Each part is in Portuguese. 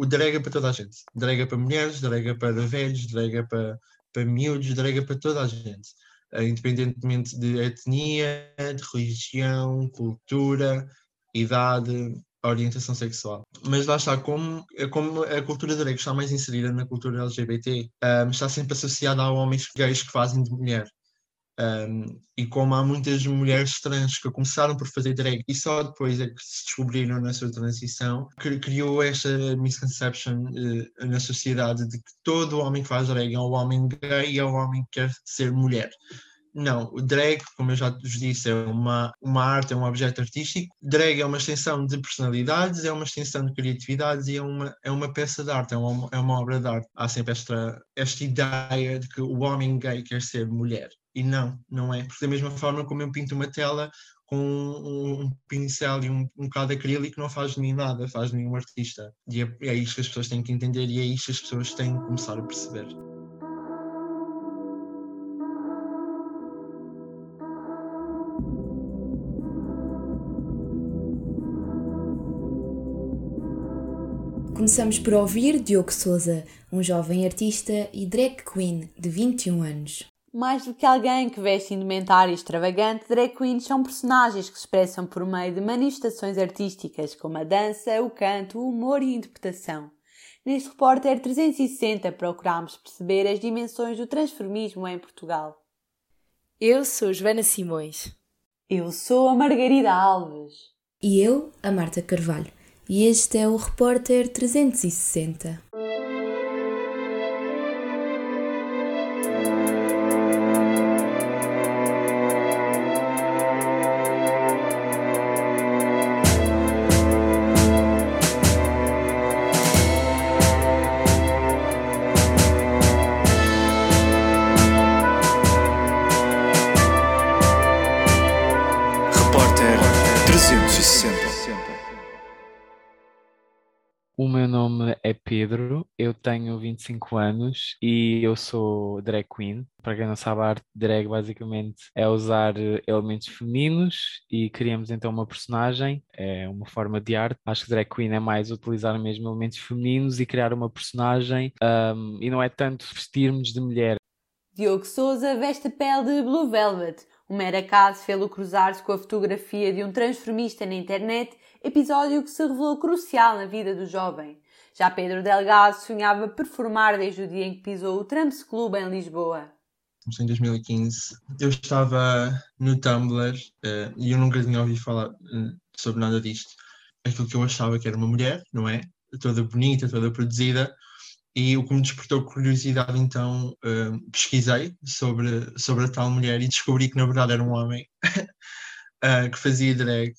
o drag é para toda a gente. Drag é para mulheres, drag é para velhos, drag é para, para miúdos, drag é para toda a gente. Uh, independentemente de etnia, de religião, cultura, idade, orientação sexual. Mas lá está, como, é como a cultura drag está mais inserida na cultura LGBT, um, está sempre associada a homens gays que fazem de mulher. Um, e como há muitas mulheres trans que começaram por fazer drag e só depois é que se descobriram na sua transição, criou esta misconception uh, na sociedade de que todo homem que faz drag é um homem gay e é um homem que quer ser mulher. Não, o drag, como eu já vos disse, é uma, uma arte, é um objeto artístico. Drag é uma extensão de personalidades, é uma extensão de criatividades e é uma, é uma peça de arte, é uma, é uma obra de arte. Há sempre esta, esta ideia de que o homem gay quer ser mulher. E não, não é. Porque da mesma forma como eu pinto uma tela com um, um pincel e um, um bocado acrílico não faz de mim nada, faz de mim um artista. E é, é isto que as pessoas têm que entender e é isto que as pessoas têm que começar a perceber. Começamos por ouvir Diogo Souza, um jovem artista e drag queen de 21 anos. Mais do que alguém que veste indumentário extravagante, drag queens são personagens que se expressam por meio de manifestações artísticas como a dança, o canto, o humor e a interpretação. Neste repórter 360 procuramos perceber as dimensões do transformismo em Portugal. Eu sou Joana Simões. Eu sou a Margarida Alves. E eu, a Marta Carvalho e este é o Repórter 360. É Pedro, eu tenho 25 anos e eu sou drag queen. Para quem não sabe, a arte drag basicamente é usar eh, elementos femininos e criamos então uma personagem, é uma forma de arte. Acho que drag queen é mais utilizar mesmo elementos femininos e criar uma personagem um, e não é tanto vestirmos de mulher. Diogo Souza veste a pele de Blue Velvet. O mero acaso fê-lo cruzar-se com a fotografia de um transformista na internet, episódio que se revelou crucial na vida do jovem. Já Pedro Delgado sonhava performar desde o dia em que pisou o Trumps Club em Lisboa. Em 2015, eu estava no Tumblr uh, e eu nunca tinha ouvido falar uh, sobre nada disto. Aquilo que eu achava que era uma mulher, não é? Toda bonita, toda produzida. E o que me despertou curiosidade, então, uh, pesquisei sobre, sobre a tal mulher e descobri que na verdade era um homem que fazia drag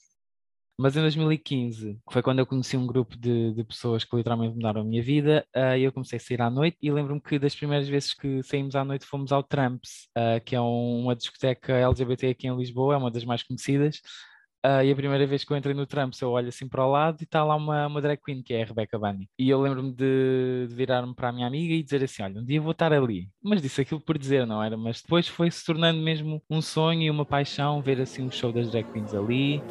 mas em 2015, que foi quando eu conheci um grupo de, de pessoas que literalmente mudaram a minha vida, uh, eu comecei a sair à noite e lembro-me que das primeiras vezes que saímos à noite fomos ao Tramps, uh, que é um, uma discoteca LGBT aqui em Lisboa, é uma das mais conhecidas. Uh, e a primeira vez que eu entrei no Tramps, eu olho assim para o lado e está lá uma, uma drag queen, que é a Rebecca Bunny. E eu lembro-me de, de virar-me para a minha amiga e dizer assim: Olha, um dia vou estar ali. Mas disse aquilo por dizer, não era? Mas depois foi se tornando mesmo um sonho e uma paixão ver assim um show das drag queens ali.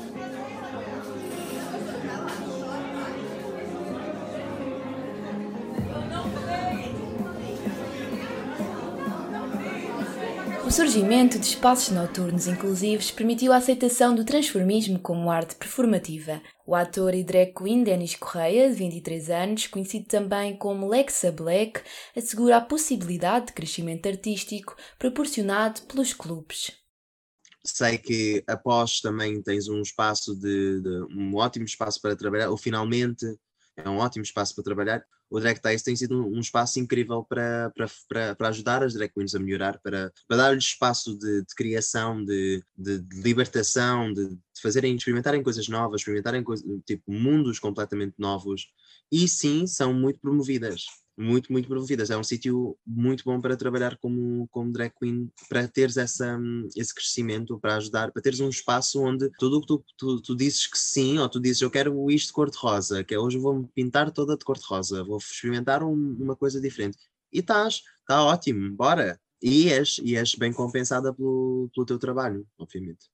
O surgimento de espaços noturnos inclusivos permitiu a aceitação do transformismo como arte performativa. O ator e drag queen Denis Correia, de 23 anos, conhecido também como Lexa Black, assegura a possibilidade de crescimento artístico proporcionado pelos clubes. Sei que após também tens um espaço de, de um ótimo espaço para trabalhar, ou finalmente é um ótimo espaço para trabalhar. O Drag Taste tem sido um, espaço incrível para, para, para, para, ajudar as drag queens a melhorar, para, para dar-lhes espaço de, de criação, de, de, de libertação, de, fazerem, experimentarem coisas novas, experimentarem tipo mundos completamente novos. E sim, são muito promovidas muito, muito promovidas. É um sítio muito bom para trabalhar como, como drag queen, para teres essa, esse crescimento, para ajudar, para teres um espaço onde tudo o que tu, tu, tu, dizes que sim, ou tu dizes eu quero isto de cor-de-rosa, que é hoje vou-me pintar toda de cor-de-rosa, vou experimentar um, uma coisa diferente. E estás, está ótimo, bora! E és, e és bem compensada pelo, pelo teu trabalho, obviamente.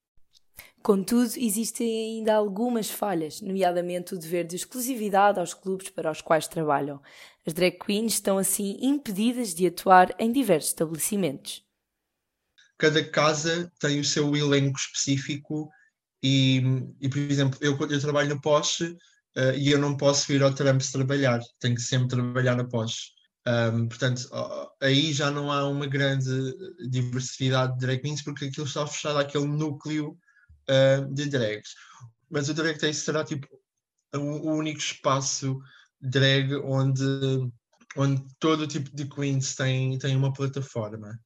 Contudo, existem ainda algumas falhas, nomeadamente o dever de exclusividade aos clubes para os quais trabalham. As drag queens estão assim impedidas de atuar em diversos estabelecimentos. Cada casa tem o seu elenco específico e, e por exemplo, eu, eu trabalho no Porsche uh, e eu não posso vir ao Trumps trabalhar, tenho que sempre trabalhar na Porsche. Um, portanto, aí já não há uma grande diversidade de drag queens porque aquilo está fechado àquele núcleo uh, de drags. Mas o Drag Taste será tipo o, o único espaço drag onde, onde todo tipo de queens tem, tem uma plataforma.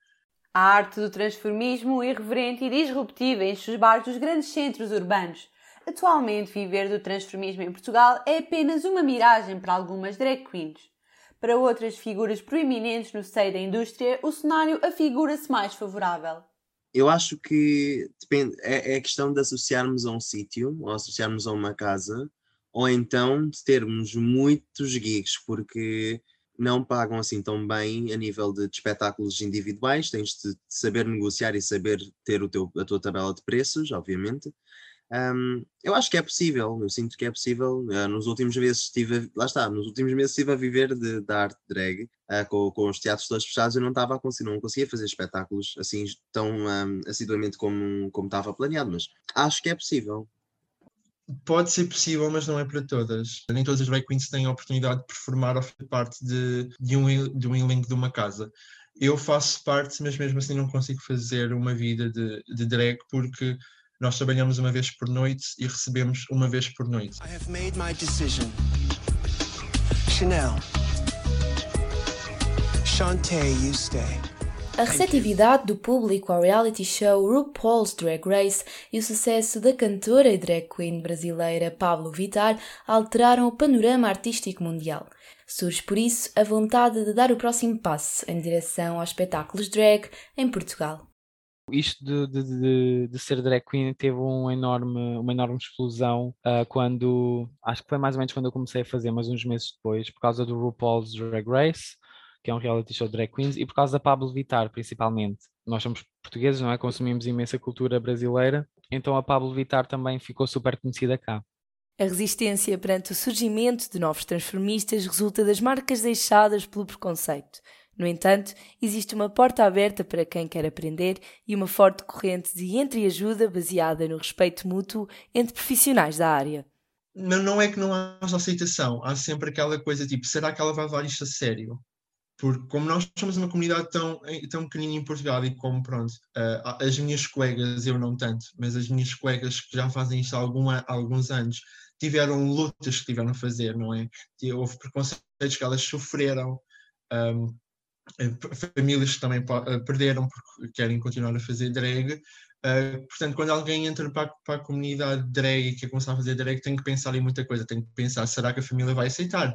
A arte do transformismo irreverente e disruptiva enche os bares dos grandes centros urbanos. Atualmente, viver do transformismo em Portugal é apenas uma miragem para algumas drag queens. Para outras figuras proeminentes no seio da indústria, o cenário afigura-se mais favorável. Eu acho que depende, é, é questão de associarmos a um sítio, ou associarmos a uma casa, ou então de termos muitos gigs, porque não pagam assim tão bem a nível de, de espetáculos individuais, tens de saber negociar e saber ter o teu, a tua tabela de preços, obviamente, um, eu acho que é possível, eu sinto que é possível. Uh, nos últimos meses estive, lá está, nos últimos meses estive a viver de, da arte drag, uh, com, com, os teatros todos fechados, eu não estava a conseguir, não conseguia fazer espetáculos assim tão um, assiduamente como, como estava planeado, mas acho que é possível. Pode ser possível, mas não é para todas. Nem todas as drag queens têm a oportunidade de performar ou fazer parte de, de, um, de um elenco de uma casa. Eu faço parte, mas mesmo assim não consigo fazer uma vida de, de drag porque nós trabalhamos uma vez por noite e recebemos uma vez por noite. I have made my decision. Chanel. Shantae, you stay. A receptividade do público ao reality show RuPaul's Drag Race e o sucesso da cantora e drag queen brasileira Pablo Vittar alteraram o panorama artístico mundial. Surge por isso a vontade de dar o próximo passo em direção aos espetáculos drag em Portugal isto de, de, de, de, ser drag queen teve um enorme, uma enorme explosão uh, quando, acho que foi mais ou menos quando eu comecei a fazer, mas uns meses depois, por causa do RuPaul's Drag Race, que é um reality show de drag queens, e por causa da Pablo Vittar, principalmente. Nós somos portugueses, não é? Consumimos imensa cultura brasileira, então a Pablo Vittar também ficou super conhecida cá. A resistência perante o surgimento de novos transformistas resulta das marcas deixadas pelo preconceito. No entanto, existe uma porta aberta para quem quer aprender e uma forte corrente de entreajuda baseada no respeito mútuo entre profissionais da área. Não, não é que não haja aceitação, há sempre aquela coisa tipo, será que ela vai levar isto a sério? Porque como nós somos uma comunidade tão, tão pequenina em Portugal e como, pronto, uh, as minhas colegas, eu não tanto, mas as minhas colegas que já fazem isto há, algum, há alguns anos, tiveram lutas que tiveram a fazer, não é? Houve preconceitos que elas sofreram, um, eh, famílias que também eh, perderam porque querem continuar a fazer drag. Uh, portanto, quando alguém entra para, para, a comunidade drag e quer começar a fazer drag, tem que pensar em muita coisa. Tem que pensar: será que a família vai aceitar?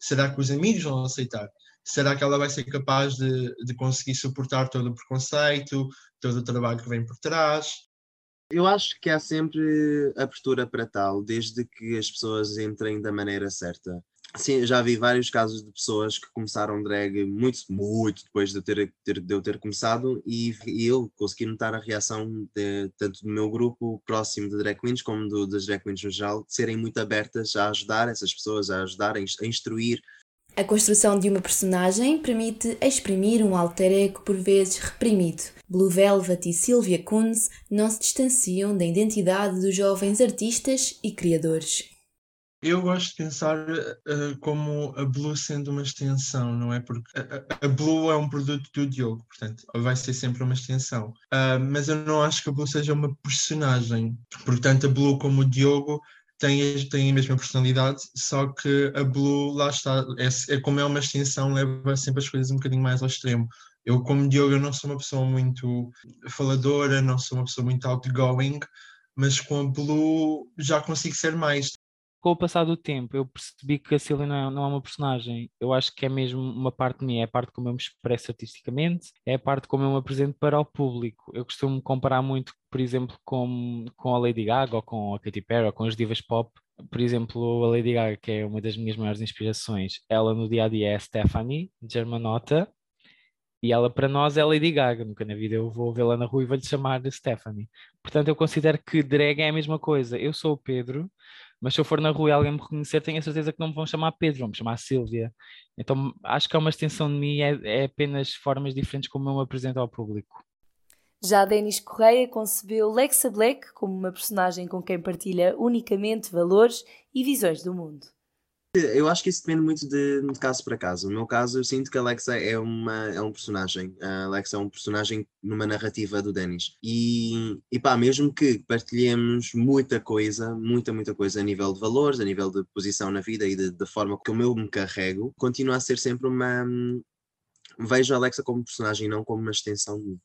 Será que os amigos vão aceitar? Será que ela vai ser capaz de, de conseguir suportar todo o preconceito, todo o trabalho que vem por trás? Eu acho que há sempre abertura para tal, desde que as pessoas entrem da maneira certa. Sim, já vi vários casos de pessoas que começaram drag muito, muito depois de eu ter, ter, de eu ter começado e, e eu consegui notar a reação de, tanto do meu grupo próximo de drag queens como do, das drag queens no geral, de serem muito abertas a ajudar essas pessoas, a ajudar, a instruir. A construção de uma personagem permite exprimir um alter ego por vezes reprimido. Blue Velvet e Sylvia Kunz não se distanciam da identidade dos jovens artistas e criadores. Eu gosto de pensar uh, como a Blue sendo uma extensão, não é? Porque a, a, Blue é um produto do Diogo, portanto, vai ser sempre uma extensão. Uh, mas eu não acho que a Blue seja uma personagem. Portanto, a Blue, como o Diogo, tem, tem a mesma personalidade, só que a Blue, lá está, é, é como é uma extensão, leva sempre as coisas um bocadinho mais ao extremo. Eu, como Diogo, eu não sou uma pessoa muito faladora, não sou uma pessoa muito outgoing, mas com a Blue já consigo ser mais com o passar do tempo, eu percebi que a Cília não é, não é uma personagem. Eu acho que é mesmo uma parte mim, é a parte como eu me expresso artisticamente, é a parte como eu me apresento para o público. Eu costumo comparar muito, por exemplo, com, com a Lady Gaga ou com a Katy Perry ou com as divas pop. Por exemplo, a Lady Gaga, que é uma das minhas maiores inspirações, ela no dia a dia é Stephanie, Germanota, E ela, para nós, é Lady Gaga. Nunca na vida eu vou vê-la na rua e vou-lhe chamar de Stephanie. Portanto, eu considero que drag é a mesma coisa. Eu sou o Pedro, mas se eu for na rua e alguém me reconhecer, tenho a certeza que não me vão chamar Pedro, vão me chamar Silvia. Então, acho que é uma extensão de mim, é, é apenas formas diferentes como eu me apresento ao público. Já Denis Correia concebeu Lexa Black como uma personagem com quem partilha unicamente valores e visões do mundo. Eu acho que isso depende muito de, de, caso para caso. No meu caso, eu sinto que a Alexa é, uma, é um personagem. A Alexa é um personagem numa narrativa do Denis. E, e pá, mesmo que partilhemos muita coisa, muita, muita coisa a nível de valores, a nível de posição na vida e da forma como eu me carrego, continua a ser sempre uma. Vejo a Alexa como personagem, não como uma extensão.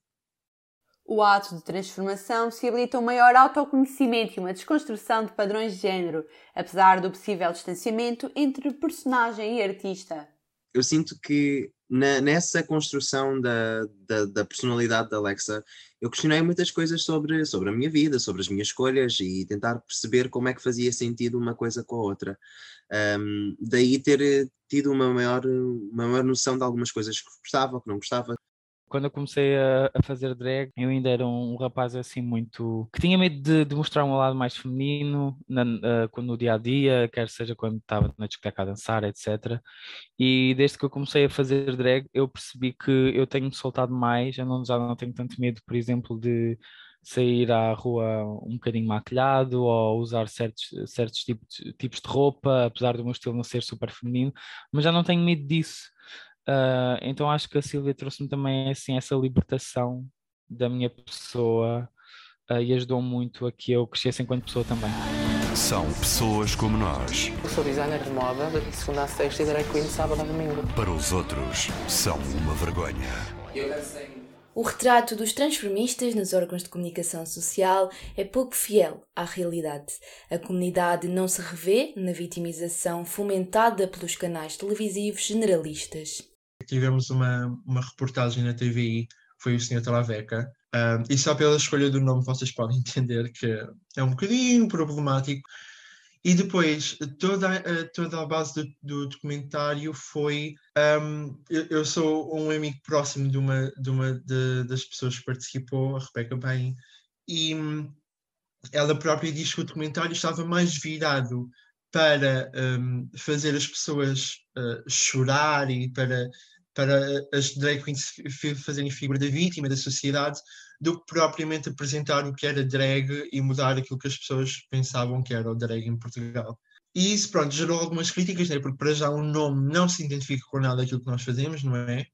O ato de transformação possibilita um maior autoconhecimento e uma desconstrução de padrões de género, apesar do possível distanciamento entre personagem e artista. Eu sinto que na, nessa construção da, da, da, personalidade da Alexa, eu questionei muitas coisas sobre, sobre a minha vida, sobre as minhas escolhas e tentar perceber como é que fazia sentido uma coisa com a outra. Um, daí ter tido uma maior, uma maior noção de algumas coisas que gostava, que não gostava quando eu comecei a, a, fazer drag, eu ainda era um, rapaz assim muito. que tinha medo de, de mostrar um lado mais feminino na, uh, no dia a dia, quer seja quando estava na discoteca a dançar, etc. E desde que eu comecei a fazer drag, eu percebi que eu tenho soltado mais, eu não, já não tenho tanto medo, por exemplo, de sair à rua um bocadinho maquilhado ou usar certos, certos tipos, tipos de roupa, apesar do meu estilo não ser super feminino, mas já não tenho medo disso. Uh, então acho que a Silvia trouxe-me também assim essa libertação da minha pessoa uh, e ajudou muito a que eu crescesse enquanto pessoa também. São pessoas como nós. Eu sou designer de moda, de segunda a sexta e drag queen de sábado a domingo. Para os outros, são uma vergonha. O retrato dos transformistas nos órgãos de comunicação social é pouco fiel à realidade. A comunidade não se revê na vitimização fomentada pelos canais televisivos generalistas tivemos uma, uma reportagem na TVI, foi o Sr. Traveca, um, e só pela escolha do nome vocês podem entender que é um bocadinho problemático. E depois, toda, toda a base do, do documentário foi. Um, eu, eu, sou um amigo próximo de uma, de uma de, das pessoas que participou, a Rebeca Bain, e hum, ela própria diz que o documentário estava mais virado para um, fazer as pessoas uh, chorar e para para as drag queens fazerem figura da vítima, da sociedade, do que propriamente apresentar o que era drag e mudar aquilo que as pessoas pensavam que era o drag em Portugal. E isso, pronto, gerou algumas críticas, né? porque para já o nome não se identifica com nada daquilo que nós fazemos, não é?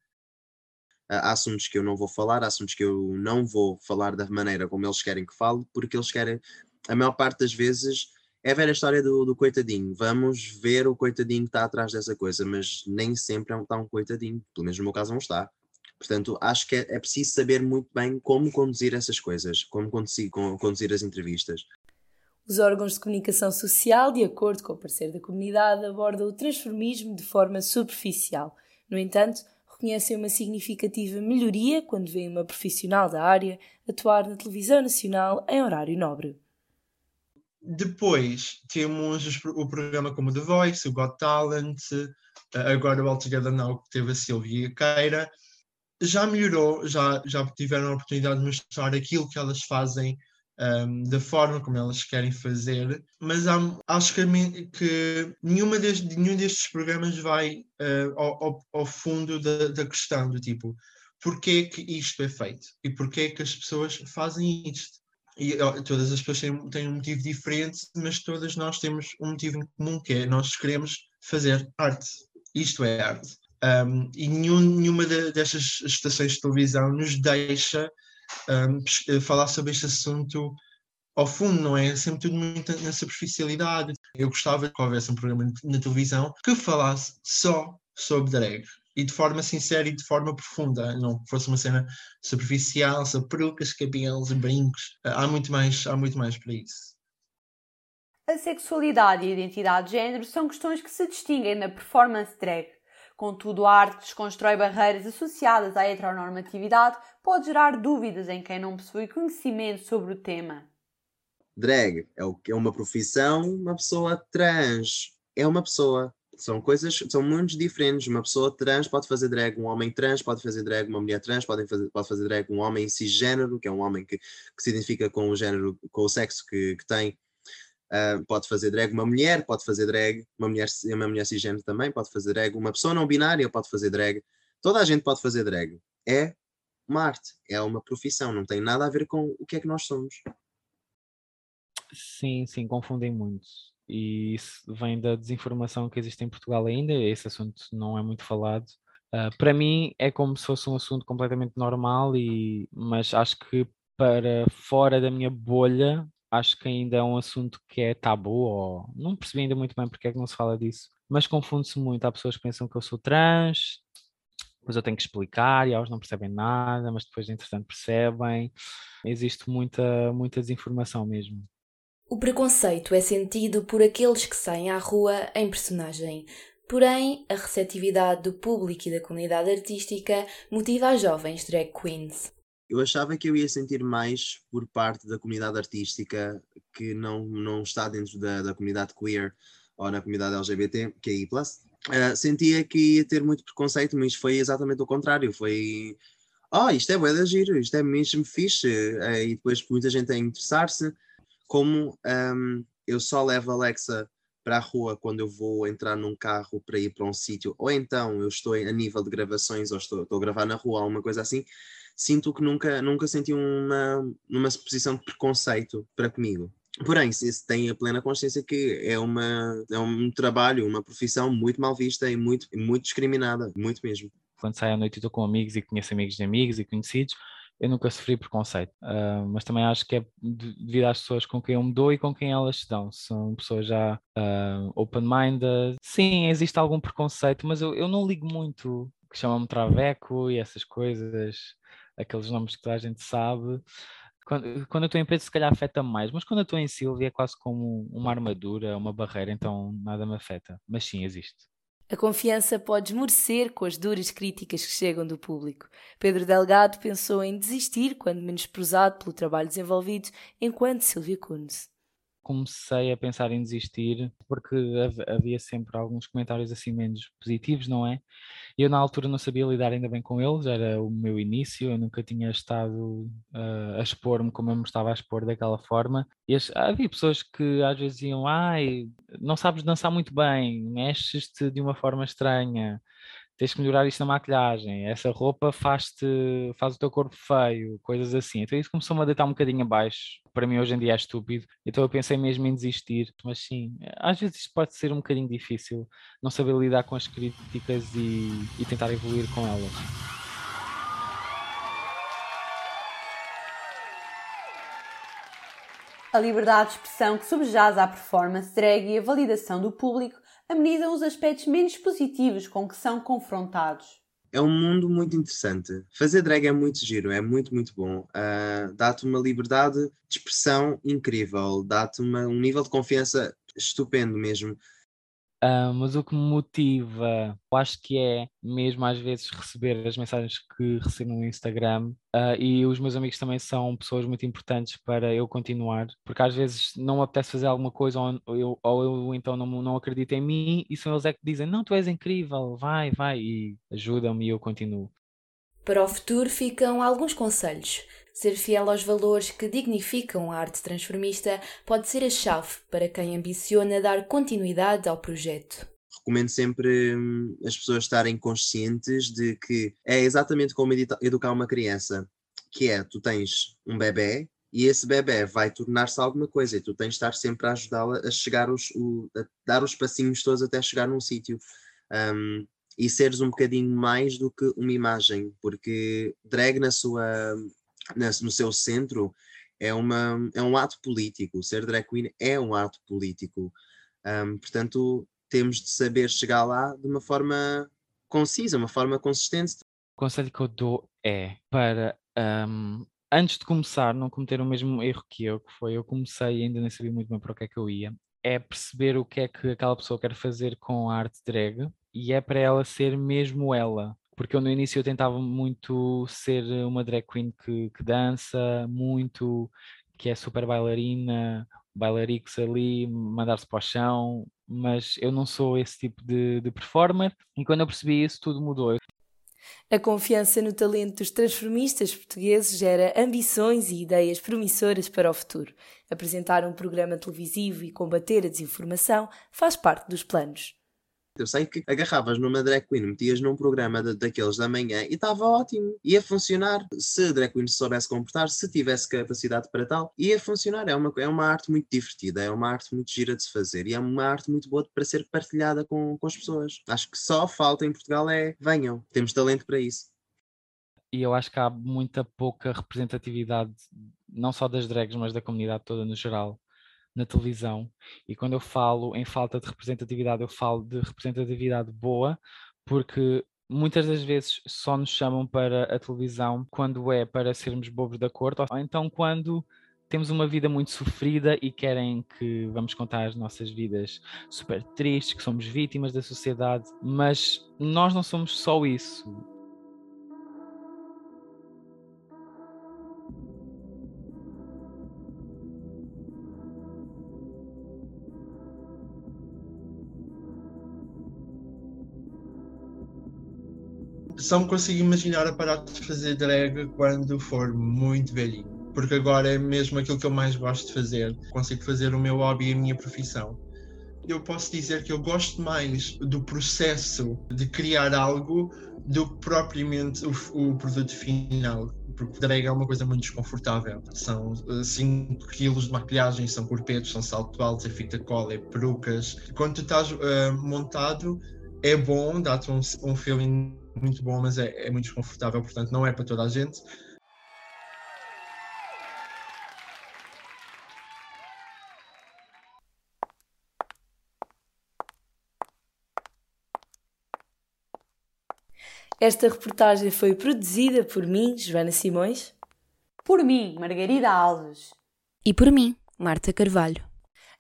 Há assuntos que eu não vou falar, há assuntos que eu não vou falar da maneira como eles querem que fale, porque eles querem, a maior parte das vezes, é a velha história do, do, coitadinho. Vamos ver o coitadinho que está atrás dessa coisa, mas nem sempre é está um coitadinho. Pelo menos no meu caso não está. Portanto, acho que é, é preciso saber muito bem como conduzir essas coisas, como conduzir, como conduzir as entrevistas. Os órgãos de comunicação social, de acordo com o parecer da comunidade, abordam o transformismo de forma superficial. No entanto, reconhecem uma significativa melhoria quando veem uma profissional da área atuar na televisão nacional em horário nobre. Depois temos o programa como The Voice, o Got Talent, eh, agora o All Together Now, que teve a Silvia Queira. Já melhorou, já, já tiveram a oportunidade de mostrar aquilo que elas fazem um, ehm, da forma como elas querem fazer, mas há, acho que, que nenhuma destes, nenhum destes programas vai uh, ao, ao, fundo da, da, questão do tipo porquê que isto é feito e porquê que as pessoas fazem isto e todas as pessoas têm, têm um motivo diferente, mas todas nós temos um motivo em comum, que é nós queremos fazer arte. Isto é arte. Um, e nenhum, nenhuma de, destas estações de televisão nos deixa um, eh, falar sobre este assunto ao fundo, não é? é? Sempre tudo muito na superficialidade. Eu gostava que houvesse um programa na televisão que falasse só sobre drag e de forma sincera e de forma profunda, não fosse uma cena superficial, sobre perucas, cabelos, brincos. Há muito mais, há muito mais para isso. A sexualidade e a identidade de género são questões que se distinguem na performance drag. Contudo, a arte desconstrói barreiras associadas à heteronormatividade, pode gerar dúvidas em quem não possui conhecimento sobre o tema. Drag é uma profissão, uma pessoa trans é uma pessoa São coisas, são mundos diferentes. Uma pessoa trans pode fazer drag, um homem trans pode fazer drag, uma mulher trans pode fazer, pode fazer drag, um homem cisgênero, que é um homem que, que se identifica com o género, com o sexo que, que tem, uh, pode fazer drag. Uma mulher pode fazer drag, uma mulher, uma mulher cisgênero também pode fazer drag, uma pessoa não binária pode fazer drag. Toda a gente pode fazer drag. É uma arte, é uma profissão, não tem nada a ver com o que é que nós somos. Sim, sim, confundem muito e isso vem da desinformação que existe em Portugal ainda. Esse assunto não é muito falado. Uh, para mim é como se fosse um assunto completamente normal, e, mas acho que para fora da minha bolha, acho que ainda é um assunto que é tabu, ou não percebi ainda muito bem porque é que não se fala disso, mas confunde-se muito. Há pessoas que pensam que eu sou trans, depois eu tenho que explicar e elas não percebem nada, mas depois, entretanto, percebem. Existe muita, muita desinformação mesmo. O preconceito é sentido por aqueles que saem à rua em personagem. Porém, a receptividade do público e da comunidade artística motiva as jovens drag queens. Eu achava que eu ia sentir mais por parte da comunidade artística que não, não está dentro da, da comunidade queer ou na comunidade LGBT, que é I+. Uh, sentia que ia ter muito preconceito, mas foi exatamente o contrário. Foi, oh, isto é bué da giro, isto é mesmo fixe. Uh, e depois muita gente a interessar-se como um, eu só levo a Alexa para a rua quando eu vou entrar num carro para ir para um sítio, ou então eu estou a nível de gravações, ou estou, estou a gravar na rua, alguma coisa assim, sinto que nunca, nunca senti uma, uma posição de preconceito para comigo. Porém, se tem a plena consciência que é, uma, é um trabalho, uma profissão muito mal vista e muito, muito discriminada, muito mesmo. Quando saio à noite estou com amigos e conheço amigos de amigos e conhecidos, eu nunca sofri preconceito, uh, mas também acho que é devido às pessoas com quem eu me dou e com quem elas se dão. São pessoas já uh, open-minded. Sim, existe algum preconceito, mas eu, eu não ligo muito, que chamam-me traveco e essas coisas, aqueles nomes que toda a gente sabe. Quando, quando eu estou em preto, se calhar afeta mais, mas quando eu estou em Silvia é quase como uma armadura, uma barreira, então nada me afeta. Mas sim, existe. A confiança pode esmorecer com as duras críticas que chegam do público. Pedro Delgado pensou em desistir quando menosprezado pelo trabalho desenvolvido enquanto Silvia Kunz comecei a pensar em desistir porque havia sempre alguns comentários assim menos positivos, não é? Eu na altura não sabia lidar ainda bem com eles, era o meu início, eu nunca tinha estado uh, a expor-me como eu me estava a expor daquela forma. E as, havia pessoas que às vezes diziam, ai, não sabes dançar muito bem, mexes-te de uma forma estranha, tens que melhorar isto na maquilhagem, essa roupa faz-te, faz o teu corpo feio, coisas assim. Então isso começou-me a deitar um bocadinho abaixo. Para mim hoje em dia é estúpido. Então eu pensei mesmo em desistir. Mas sim, às vezes isto pode ser um bocadinho difícil, não saber lidar com as críticas e, e tentar evoluir com elas. A liberdade de expressão que subjaz à performance drag e a validação do público amenizam os aspectos menos positivos com que são confrontados. É um mundo muito interessante. Fazer drag é muito giro, é muito, muito bom. Uh, dá-te uma liberdade de expressão incrível, dá-te um nível de confiança estupendo mesmo. Uh, mas o que me motiva, eu acho que é mesmo às vezes receber as mensagens que recebo no Instagram uh, e os meus amigos também são pessoas muito importantes para eu continuar, porque às vezes não me apetece fazer alguma coisa ou eu, ou eu então não, não acredito em mim e são eles é que dizem, não, tu és incrível, vai, vai, e ajudam-me e eu continuo. Para o futuro ficam alguns conselhos. Ser fiel aos valores que dignificam a arte transformista pode ser a chave para quem ambiciona dar continuidade ao projeto. Recomendo sempre hum, as pessoas estarem conscientes de que é exatamente como educar uma criança, que é, tu tens um bebê e esse bebê vai tornar-se alguma coisa e tu tens de estar sempre a ajudá-la a chegar os, o, a dar os passinhos todos até chegar num sítio. Um, e seres um bocadinho mais do que uma imagem, porque drag na sua no seu centro é, uma, é um ato político. Ser drag queen é um ato político. Um, portanto, temos de saber chegar lá de uma forma concisa, uma forma consistente. O conselho que eu dou é para um, antes de começar, não cometer o mesmo erro que eu, que foi eu comecei e ainda nem sabia muito bem para o que é que eu ia, é perceber o que é que aquela pessoa quer fazer com a arte drag e é para ela ser mesmo ela porque eu no início eu tentava muito ser uma drag queen que, que dança muito, que é super bailarina, bailarix ali, mandar-se para o chão, mas eu não sou esse tipo de, de performer. E quando eu percebi isso, tudo mudou. A confiança no talento dos transformistas portugueses gera ambições e ideias promissoras para o futuro. Apresentar um programa televisivo e combater a desinformação faz parte dos planos. Eu sei que agarravas numa drag queen, metias num programa de, daqueles da manhã e estava ótimo. Ia funcionar. Se a drag queen se soubesse comportar, se tivesse capacidade para tal, ia funcionar. É uma, é uma arte muito divertida, é uma arte muito gira de se fazer e é uma arte muito boa para ser partilhada com, com as pessoas. Acho que só falta em Portugal é venham, temos talento para isso. E eu acho que há muita pouca representatividade, não só das drags, mas da comunidade toda no geral na televisão. E quando eu falo em falta de representatividade, eu falo de representatividade boa, porque muitas das vezes só nos chamam para a televisão quando é para sermos bobos da corte, ou então quando temos uma vida muito sofrida e querem que vamos contar as nossas vidas super tristes, que somos vítimas da sociedade, mas nós não somos só isso. Só me consigo imaginar a parar de fazer drag quando for muito velhinho. Porque agora é mesmo aquilo que eu mais gosto de fazer. Consigo fazer o meu hobby e a minha profissão. Eu posso dizer que eu gosto mais do processo de criar algo do que propriamente o, o produto final. Porque drag é uma coisa muito desconfortável. São 5 uh, quilos de maquilhagem, são corpetos, são salto altos, é fita cola, é perucas. Quando tu estás uh, montado, é bom, dá-te um, um feeling muito bom, mas é, é muito desconfortável, portanto não é para toda a gente. Esta reportagem foi produzida por mim, Joana Simões. Por mim, Margarida Alves. E por mim, Marta Carvalho.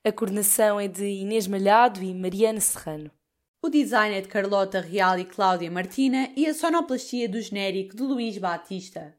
A coordenação é de Inês Malhado e Mariana Serrano. O design é de Carlota Real e Cláudia Martina e a sonoplastia do genérico de Luís Batista.